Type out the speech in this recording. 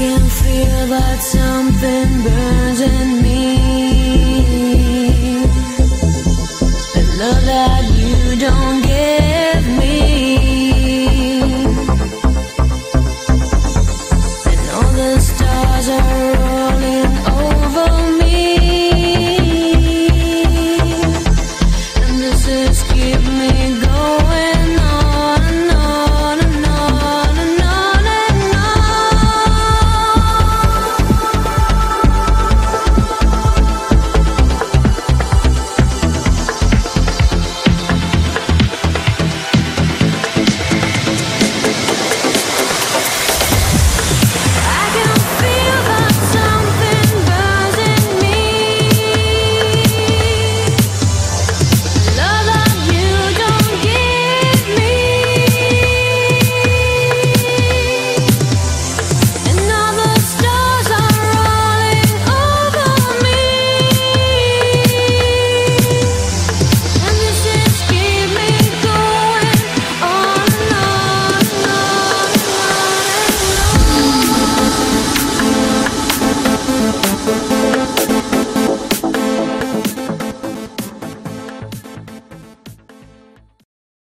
can feel that something burns in me.